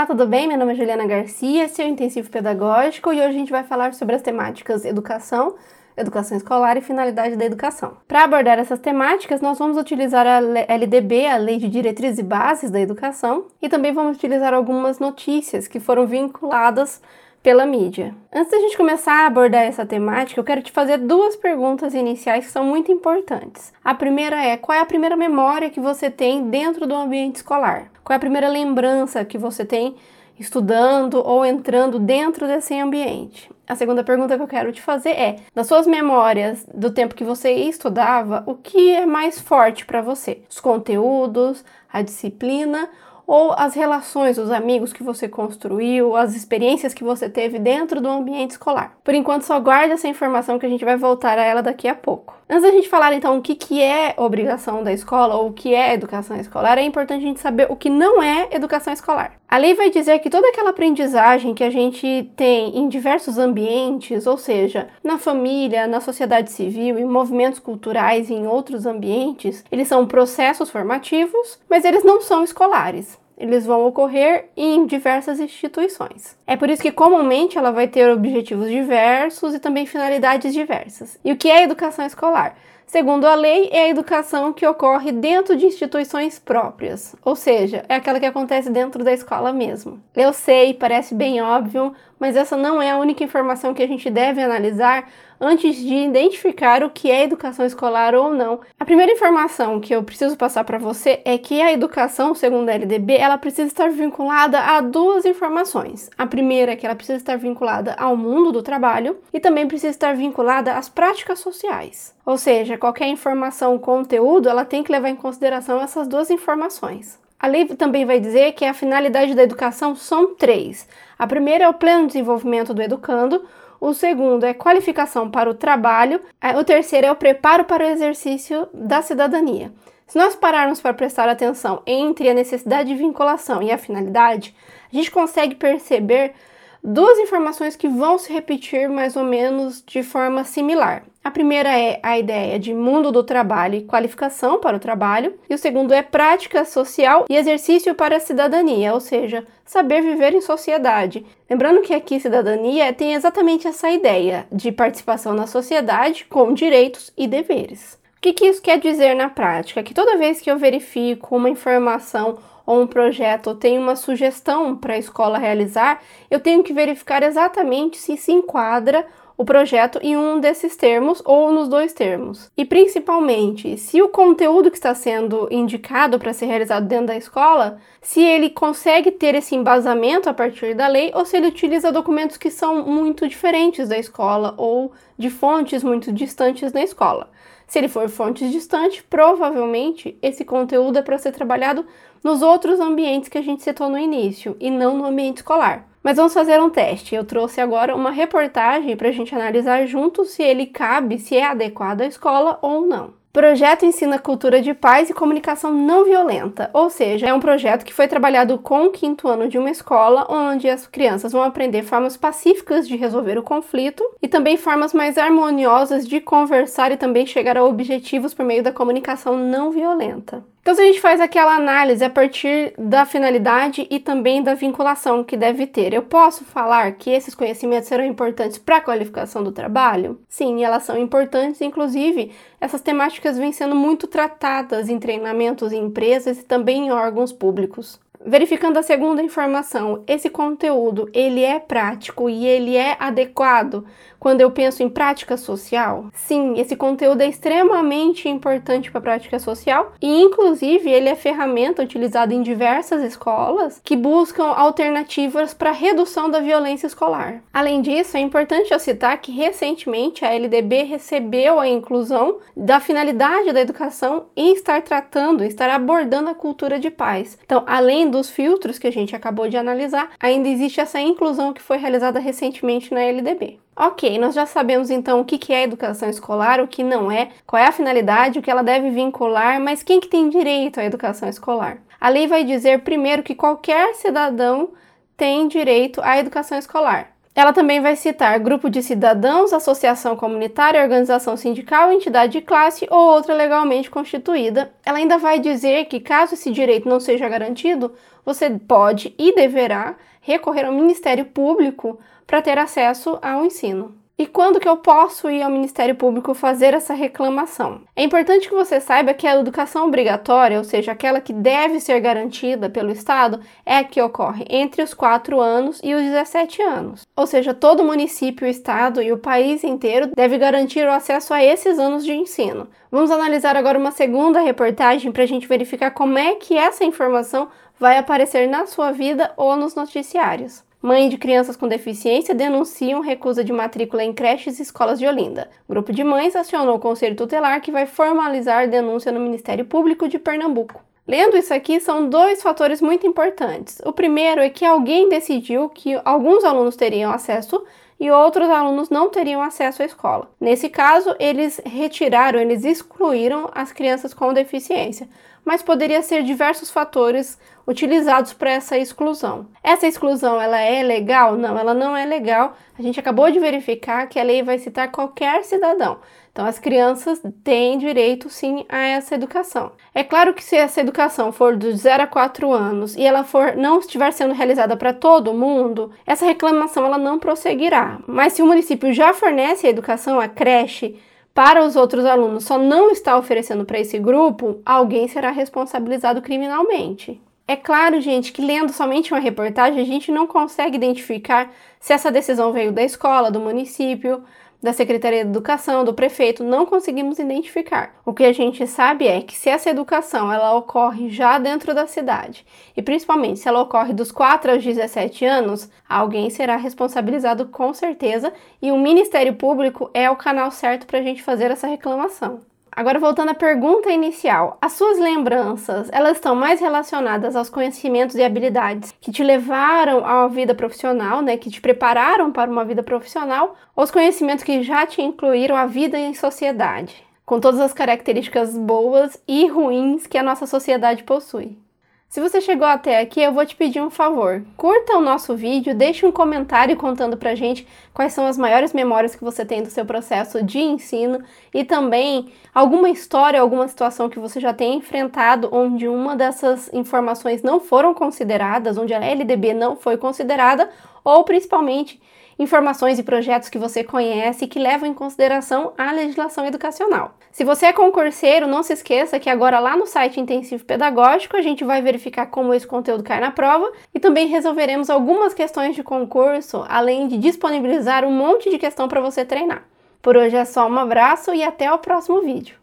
Olá, tudo bem? Meu nome é Juliana Garcia, seu intensivo pedagógico, e hoje a gente vai falar sobre as temáticas educação, educação escolar e finalidade da educação. Para abordar essas temáticas, nós vamos utilizar a LDB, a Lei de Diretrizes e Bases da Educação, e também vamos utilizar algumas notícias que foram vinculadas pela mídia. Antes da gente começar a abordar essa temática, eu quero te fazer duas perguntas iniciais que são muito importantes. A primeira é: qual é a primeira memória que você tem dentro do ambiente escolar? Qual é a primeira lembrança que você tem estudando ou entrando dentro desse ambiente? A segunda pergunta que eu quero te fazer é: das suas memórias do tempo que você estudava, o que é mais forte para você? Os conteúdos, a disciplina ou as relações, os amigos que você construiu, as experiências que você teve dentro do ambiente escolar. Por enquanto, só guarde essa informação que a gente vai voltar a ela daqui a pouco. Antes da gente falar então o que, que é obrigação da escola ou o que é educação escolar, é importante a gente saber o que não é educação escolar. A lei vai dizer que toda aquela aprendizagem que a gente tem em diversos ambientes, ou seja, na família, na sociedade civil, em movimentos culturais e em outros ambientes, eles são processos formativos, mas eles não são escolares eles vão ocorrer em diversas instituições. É por isso que comumente ela vai ter objetivos diversos e também finalidades diversas. E o que é educação escolar? Segundo a lei, é a educação que ocorre dentro de instituições próprias, ou seja, é aquela que acontece dentro da escola mesmo. Eu sei, parece bem óbvio, mas essa não é a única informação que a gente deve analisar antes de identificar o que é educação escolar ou não. A primeira informação que eu preciso passar para você é que a educação, segundo a LDB, ela precisa estar vinculada a duas informações. A primeira é que ela precisa estar vinculada ao mundo do trabalho e também precisa estar vinculada às práticas sociais. Ou seja, qualquer informação, conteúdo, ela tem que levar em consideração essas duas informações. A lei também vai dizer que a finalidade da educação são três. A primeira é o pleno desenvolvimento do educando, o segundo é qualificação para o trabalho, o terceiro é o preparo para o exercício da cidadania. Se nós pararmos para prestar atenção entre a necessidade de vinculação e a finalidade, a gente consegue perceber duas informações que vão se repetir mais ou menos de forma similar. A primeira é a ideia de mundo do trabalho e qualificação para o trabalho, e o segundo é prática social e exercício para a cidadania, ou seja, saber viver em sociedade. Lembrando que aqui cidadania tem exatamente essa ideia de participação na sociedade com direitos e deveres. O que, que isso quer dizer na prática? Que toda vez que eu verifico uma informação ou um projeto ou tenho uma sugestão para a escola realizar, eu tenho que verificar exatamente se se enquadra o projeto em um desses termos ou nos dois termos. E principalmente, se o conteúdo que está sendo indicado para ser realizado dentro da escola, se ele consegue ter esse embasamento a partir da lei ou se ele utiliza documentos que são muito diferentes da escola ou de fontes muito distantes da escola. Se ele for fontes distantes, provavelmente esse conteúdo é para ser trabalhado nos outros ambientes que a gente citou no início e não no ambiente escolar. Mas vamos fazer um teste. Eu trouxe agora uma reportagem para a gente analisar junto se ele cabe, se é adequado à escola ou não. Projeto ensina cultura de paz e comunicação não violenta, ou seja, é um projeto que foi trabalhado com o quinto ano de uma escola, onde as crianças vão aprender formas pacíficas de resolver o conflito e também formas mais harmoniosas de conversar e também chegar a objetivos por meio da comunicação não violenta. Então, se a gente faz aquela análise a partir da finalidade e também da vinculação que deve ter, eu posso falar que esses conhecimentos serão importantes para a qualificação do trabalho? Sim, elas são importantes, inclusive, essas temáticas vêm sendo muito tratadas em treinamentos em empresas e também em órgãos públicos. Verificando a segunda informação, esse conteúdo ele é prático e ele é adequado quando eu penso em prática social? Sim, esse conteúdo é extremamente importante para a prática social e inclusive ele é ferramenta utilizada em diversas escolas que buscam alternativas para redução da violência escolar. Além disso, é importante eu citar que recentemente a LDB recebeu a inclusão da finalidade da educação em estar tratando, estar abordando a cultura de paz. Então, além dos filtros que a gente acabou de analisar, ainda existe essa inclusão que foi realizada recentemente na LDB. Ok, nós já sabemos então o que é educação escolar, o que não é, qual é a finalidade, o que ela deve vincular, mas quem que tem direito à educação escolar? A lei vai dizer primeiro que qualquer cidadão tem direito à educação escolar. Ela também vai citar grupo de cidadãos, associação comunitária, organização sindical, entidade de classe ou outra legalmente constituída. Ela ainda vai dizer que, caso esse direito não seja garantido, você pode e deverá recorrer ao Ministério Público para ter acesso ao ensino. E quando que eu posso ir ao Ministério Público fazer essa reclamação? É importante que você saiba que a educação obrigatória, ou seja, aquela que deve ser garantida pelo Estado, é a que ocorre entre os 4 anos e os 17 anos. Ou seja, todo município, Estado e o país inteiro deve garantir o acesso a esses anos de ensino. Vamos analisar agora uma segunda reportagem para a gente verificar como é que essa informação vai aparecer na sua vida ou nos noticiários. Mães de crianças com deficiência denunciam recusa de matrícula em creches e escolas de Olinda. O grupo de mães acionou o Conselho Tutelar que vai formalizar denúncia no Ministério Público de Pernambuco. Lendo isso aqui, são dois fatores muito importantes. O primeiro é que alguém decidiu que alguns alunos teriam acesso e outros alunos não teriam acesso à escola. Nesse caso, eles retiraram, eles excluíram as crianças com deficiência, mas poderia ser diversos fatores utilizados para essa exclusão. Essa exclusão, ela é legal? Não, ela não é legal. A gente acabou de verificar que a lei vai citar qualquer cidadão. Então, as crianças têm direito sim a essa educação. É claro que se essa educação for dos 0 a 4 anos e ela for não estiver sendo realizada para todo mundo, essa reclamação ela não prosseguirá. Mas se o município já fornece a educação, a creche, para os outros alunos só não está oferecendo para esse grupo, alguém será responsabilizado criminalmente. É claro, gente, que lendo somente uma reportagem a gente não consegue identificar se essa decisão veio da escola, do município, da Secretaria de Educação, do prefeito, não conseguimos identificar. O que a gente sabe é que se essa educação ela ocorre já dentro da cidade, e principalmente se ela ocorre dos 4 aos 17 anos, alguém será responsabilizado com certeza, e o Ministério Público é o canal certo para a gente fazer essa reclamação. Agora voltando à pergunta inicial, as suas lembranças, elas estão mais relacionadas aos conhecimentos e habilidades que te levaram à vida profissional, né, que te prepararam para uma vida profissional, ou os conhecimentos que já te incluíram a vida em sociedade, com todas as características boas e ruins que a nossa sociedade possui. Se você chegou até aqui, eu vou te pedir um favor. Curta o nosso vídeo, deixe um comentário contando pra gente quais são as maiores memórias que você tem do seu processo de ensino e também alguma história, alguma situação que você já tenha enfrentado onde uma dessas informações não foram consideradas, onde a LDB não foi considerada, ou principalmente informações e projetos que você conhece que levam em consideração a legislação educacional. Se você é concurseiro, não se esqueça que agora lá no site Intensivo Pedagógico a gente vai verificar como esse conteúdo cai na prova e também resolveremos algumas questões de concurso, além de disponibilizar um monte de questão para você treinar. Por hoje é só um abraço e até o próximo vídeo.